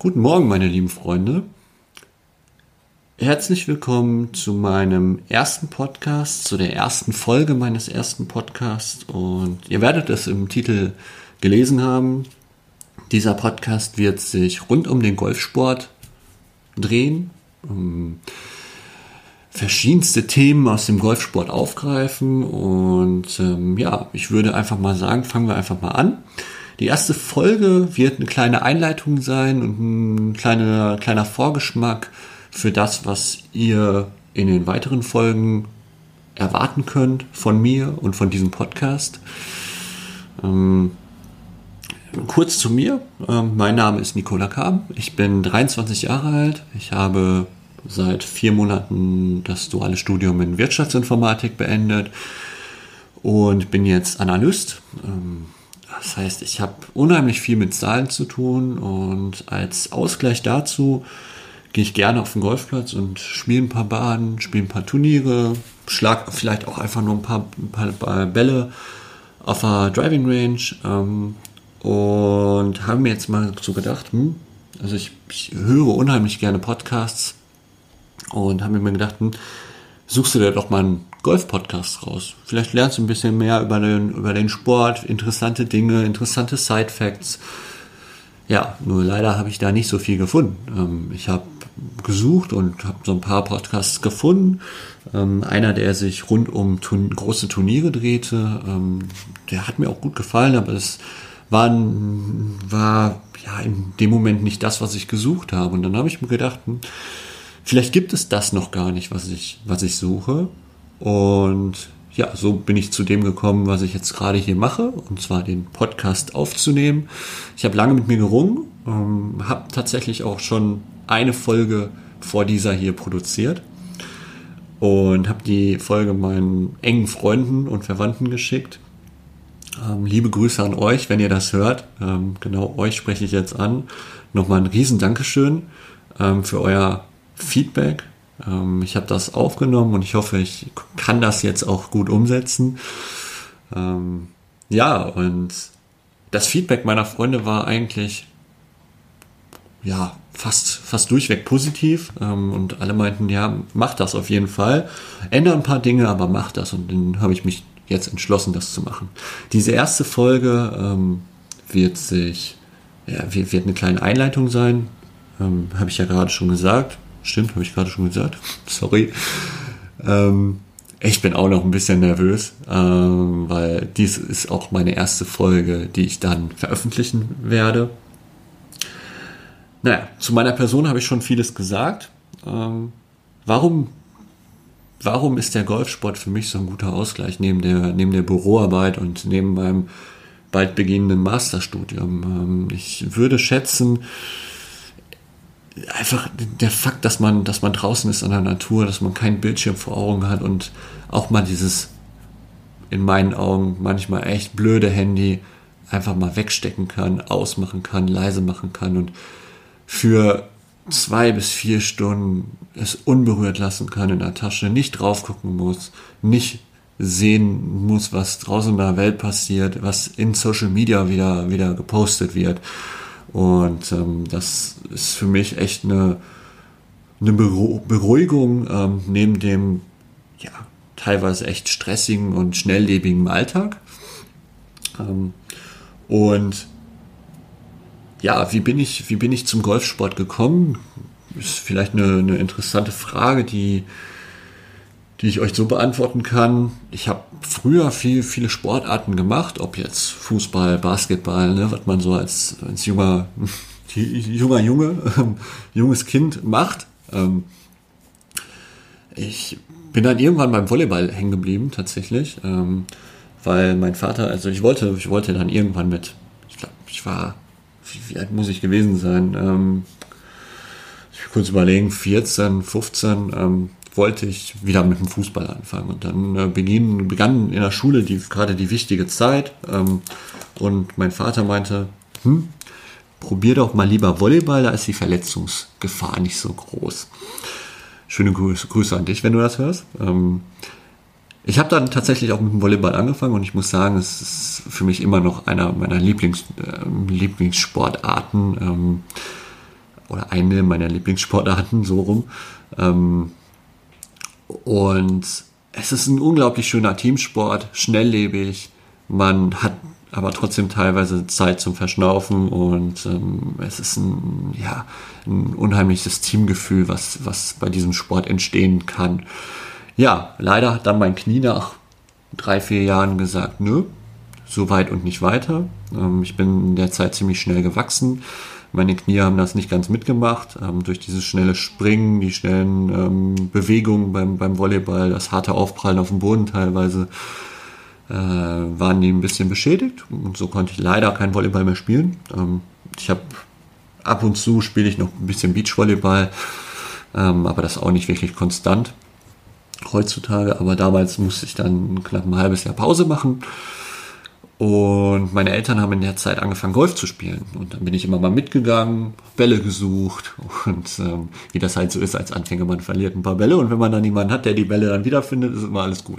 Guten Morgen, meine lieben Freunde. Herzlich willkommen zu meinem ersten Podcast, zu der ersten Folge meines ersten Podcasts. Und ihr werdet es im Titel gelesen haben. Dieser Podcast wird sich rund um den Golfsport drehen. Um verschiedenste Themen aus dem Golfsport aufgreifen. Und ähm, ja, ich würde einfach mal sagen, fangen wir einfach mal an. Die erste Folge wird eine kleine Einleitung sein und ein kleiner, kleiner Vorgeschmack für das, was ihr in den weiteren Folgen erwarten könnt von mir und von diesem Podcast. Ähm, kurz zu mir. Ähm, mein Name ist Nicola Kam. Ich bin 23 Jahre alt. Ich habe seit vier Monaten das duale Studium in Wirtschaftsinformatik beendet und bin jetzt Analyst. Ähm, das heißt, ich habe unheimlich viel mit Zahlen zu tun und als Ausgleich dazu gehe ich gerne auf den Golfplatz und spiele ein paar Bahnen, spiele ein paar Turniere, schlag vielleicht auch einfach nur ein paar, ein paar Bälle auf der Driving Range ähm, und habe mir jetzt mal so gedacht, hm, also ich, ich höre unheimlich gerne Podcasts und habe mir gedacht, hm, suchst du dir doch mal einen Golf-Podcast raus. Vielleicht lernst du ein bisschen mehr über den, über den Sport, interessante Dinge, interessante Side-Facts. Ja, nur leider habe ich da nicht so viel gefunden. Ähm, ich habe gesucht und habe so ein paar Podcasts gefunden. Ähm, einer, der sich rund um Turn große Turniere drehte, ähm, der hat mir auch gut gefallen, aber es war, war ja in dem Moment nicht das, was ich gesucht habe. Und dann habe ich mir gedacht, hm, vielleicht gibt es das noch gar nicht, was ich, was ich suche. Und ja, so bin ich zu dem gekommen, was ich jetzt gerade hier mache, und zwar den Podcast aufzunehmen. Ich habe lange mit mir gerungen, ähm, habe tatsächlich auch schon eine Folge vor dieser hier produziert und habe die Folge meinen engen Freunden und Verwandten geschickt. Ähm, liebe Grüße an euch, wenn ihr das hört. Ähm, genau euch spreche ich jetzt an. Nochmal ein riesen Dankeschön ähm, für euer Feedback, ähm, ich habe das aufgenommen und ich hoffe, ich kann das jetzt auch gut umsetzen. Ähm, ja, und das Feedback meiner Freunde war eigentlich ja fast fast durchweg positiv. Ähm, und alle meinten ja mach das auf jeden Fall. Ändere ein paar Dinge aber mach das. Und dann habe ich mich jetzt entschlossen das zu machen. Diese erste Folge ähm, wird sich ja, wird, wird eine kleine Einleitung sein. Ähm, habe ich ja gerade schon gesagt Stimmt, habe ich gerade schon gesagt. Sorry. Ähm, ich bin auch noch ein bisschen nervös, ähm, weil dies ist auch meine erste Folge, die ich dann veröffentlichen werde. Naja, zu meiner Person habe ich schon vieles gesagt. Ähm, warum, warum ist der Golfsport für mich so ein guter Ausgleich neben der, neben der Büroarbeit und neben meinem bald beginnenden Masterstudium? Ähm, ich würde schätzen, einfach der Fakt, dass man, dass man draußen ist in der Natur, dass man keinen Bildschirm vor Augen hat und auch mal dieses in meinen Augen manchmal echt blöde Handy einfach mal wegstecken kann, ausmachen kann, leise machen kann und für zwei bis vier Stunden es unberührt lassen kann in der Tasche, nicht drauf gucken muss, nicht sehen muss, was draußen in der Welt passiert, was in Social Media wieder, wieder gepostet wird. Und ähm, das ist für mich echt eine, eine Beruhigung ähm, neben dem ja, teilweise echt stressigen und schnelllebigen Alltag. Ähm, und ja, wie bin ich, wie bin ich zum Golfsport gekommen? Ist vielleicht eine, eine interessante Frage, die die ich euch so beantworten kann. Ich habe früher viel, viele Sportarten gemacht, ob jetzt Fußball, Basketball, ne, was man so als, als junger, junger Junge, ähm, junges Kind macht. Ähm, ich bin dann irgendwann beim Volleyball hängen geblieben, tatsächlich, ähm, weil mein Vater, also ich wollte, ich wollte dann irgendwann mit, ich glaube, ich war, wie, wie, alt muss ich gewesen sein? Ähm, ich kurz überlegen, 14, 15, ähm, wollte ich wieder mit dem Fußball anfangen. Und dann äh, beginn, begann in der Schule die, gerade die wichtige Zeit. Ähm, und mein Vater meinte, hm, probier doch mal lieber Volleyball, da ist die Verletzungsgefahr nicht so groß. Schöne Grüße, Grüße an dich, wenn du das hörst. Ähm, ich habe dann tatsächlich auch mit dem Volleyball angefangen und ich muss sagen, es ist für mich immer noch einer meiner Lieblings, äh, Lieblingssportarten. Ähm, oder eine meiner Lieblingssportarten, so rum. Ähm, und es ist ein unglaublich schöner Teamsport, schnelllebig. Man hat aber trotzdem teilweise Zeit zum Verschnaufen und ähm, es ist ein, ja, ein unheimliches Teamgefühl, was, was bei diesem Sport entstehen kann. Ja, leider hat dann mein Knie nach drei, vier Jahren gesagt, nö, so weit und nicht weiter. Ähm, ich bin in der Zeit ziemlich schnell gewachsen. Meine Knie haben das nicht ganz mitgemacht. Ähm, durch dieses schnelle Springen, die schnellen ähm, Bewegungen beim, beim Volleyball, das harte Aufprallen auf dem Boden teilweise, äh, waren die ein bisschen beschädigt. Und so konnte ich leider kein Volleyball mehr spielen. Ähm, ich habe ab und zu spiele ich noch ein bisschen Beachvolleyball, ähm, aber das auch nicht wirklich konstant heutzutage. Aber damals musste ich dann knapp ein halbes Jahr Pause machen und meine Eltern haben in der Zeit angefangen, Golf zu spielen. Und dann bin ich immer mal mitgegangen, Bälle gesucht. Und ähm, wie das halt so ist als Anfänger, man verliert ein paar Bälle. Und wenn man dann jemanden hat, der die Bälle dann wiederfindet, ist immer alles gut.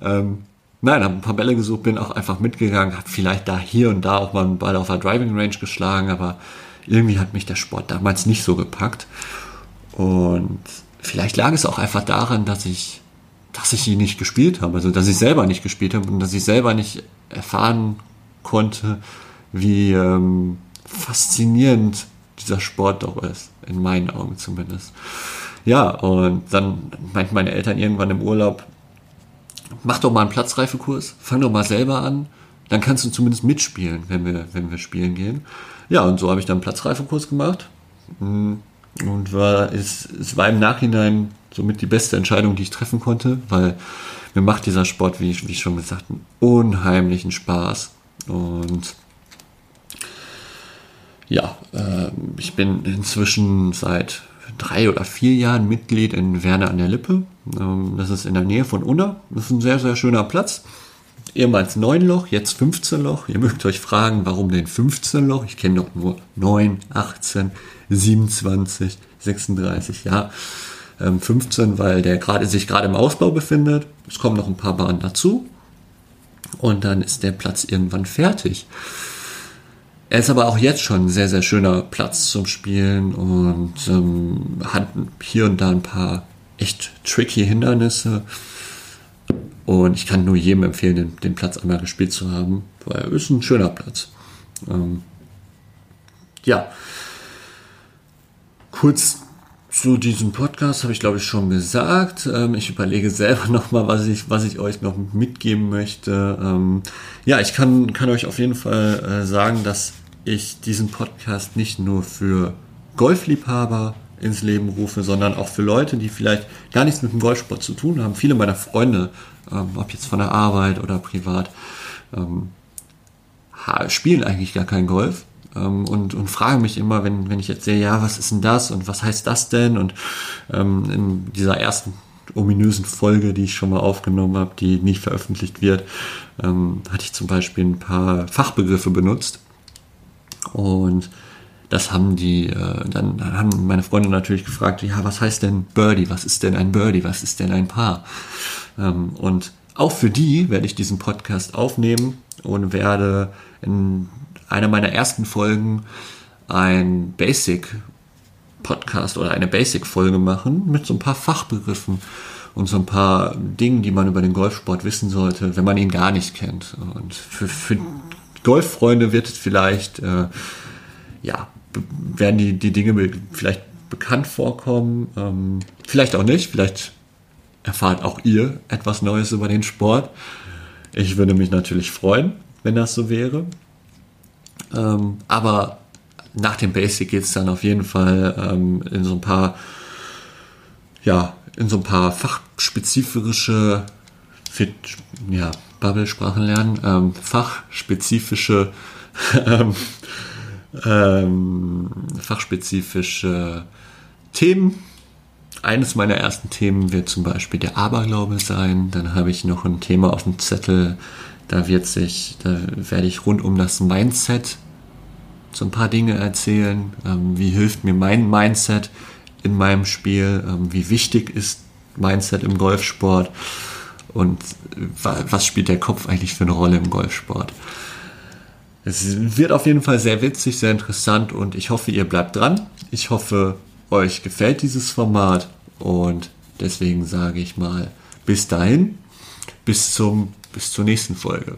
Ähm, nein, habe ein paar Bälle gesucht, bin auch einfach mitgegangen, habe vielleicht da hier und da auch mal einen Ball auf der Driving Range geschlagen, aber irgendwie hat mich der Sport damals nicht so gepackt. Und vielleicht lag es auch einfach daran, dass ich dass ich ihn nicht gespielt habe, also dass ich selber nicht gespielt habe und dass ich selber nicht erfahren konnte, wie ähm, faszinierend dieser Sport doch ist, in meinen Augen zumindest. Ja, und dann meinten meine Eltern irgendwann im Urlaub, mach doch mal einen Platzreifekurs, fang doch mal selber an, dann kannst du zumindest mitspielen, wenn wir, wenn wir spielen gehen. Ja, und so habe ich dann einen Platzreifekurs gemacht. Mm, und war, es, es war im Nachhinein somit die beste Entscheidung, die ich treffen konnte, weil mir macht dieser Sport, wie, wie schon gesagt, einen unheimlichen Spaß. Und ja, äh, ich bin inzwischen seit drei oder vier Jahren Mitglied in Werner an der Lippe. Ähm, das ist in der Nähe von Unna. Das ist ein sehr, sehr schöner Platz. Ehemals 9 Loch, jetzt 15 Loch. Ihr mögt euch fragen, warum denn 15 Loch? Ich kenne doch nur 9, 18, 27, 36, ja. 15, ähm, weil der gerade sich gerade im Ausbau befindet. Es kommen noch ein paar Bahnen dazu. Und dann ist der Platz irgendwann fertig. Er ist aber auch jetzt schon ein sehr, sehr schöner Platz zum Spielen und ähm, hat hier und da ein paar echt tricky Hindernisse. Und ich kann nur jedem empfehlen, den, den Platz einmal gespielt zu haben, weil er ist ein schöner Platz. Ähm, ja. Kurz zu diesem Podcast habe ich, glaube ich, schon gesagt. Ähm, ich überlege selber nochmal, was ich, was ich euch noch mitgeben möchte. Ähm, ja, ich kann, kann euch auf jeden Fall äh, sagen, dass ich diesen Podcast nicht nur für Golfliebhaber ins Leben rufe, sondern auch für Leute, die vielleicht gar nichts mit dem Golfsport zu tun haben. Viele meiner Freunde, ähm, ob jetzt von der Arbeit oder privat, spielen eigentlich gar kein Golf ähm, und, und frage mich immer, wenn, wenn ich jetzt sehe, ja, was ist denn das und was heißt das denn? Und ähm, in dieser ersten ominösen Folge, die ich schon mal aufgenommen habe, die nicht veröffentlicht wird, ähm, hatte ich zum Beispiel ein paar Fachbegriffe benutzt. Und das haben die, äh, dann, dann haben meine Freunde natürlich gefragt, ja, was heißt denn Birdie? Was ist denn ein Birdie? Was ist denn ein Paar? Ähm, und auch für die werde ich diesen Podcast aufnehmen und werde in einer meiner ersten Folgen ein Basic Podcast oder eine Basic Folge machen mit so ein paar Fachbegriffen und so ein paar Dingen, die man über den Golfsport wissen sollte, wenn man ihn gar nicht kennt. Und für, für Golffreunde wird es vielleicht, äh, ja, werden die, die Dinge vielleicht bekannt vorkommen, ähm, vielleicht auch nicht, vielleicht erfahrt auch ihr etwas Neues über den Sport. Ich würde mich natürlich freuen, wenn das so wäre. Ähm, aber nach dem Basic geht es dann auf jeden Fall ähm, in so ein paar, ja, in so ein paar fachspezifische, ja, Bubble-Sprachen lernen, ähm, fachspezifische, ähm, ähm, fachspezifische Themen. Eines meiner ersten Themen wird zum Beispiel der Aberglaube sein. Dann habe ich noch ein Thema auf dem Zettel, da wird sich, da werde ich rund um das Mindset so ein paar Dinge erzählen. Ähm, wie hilft mir mein Mindset in meinem Spiel? Ähm, wie wichtig ist Mindset im Golfsport? Und was spielt der Kopf eigentlich für eine Rolle im Golfsport? es wird auf jeden Fall sehr witzig, sehr interessant und ich hoffe, ihr bleibt dran. Ich hoffe, euch gefällt dieses Format und deswegen sage ich mal bis dahin, bis zum bis zur nächsten Folge.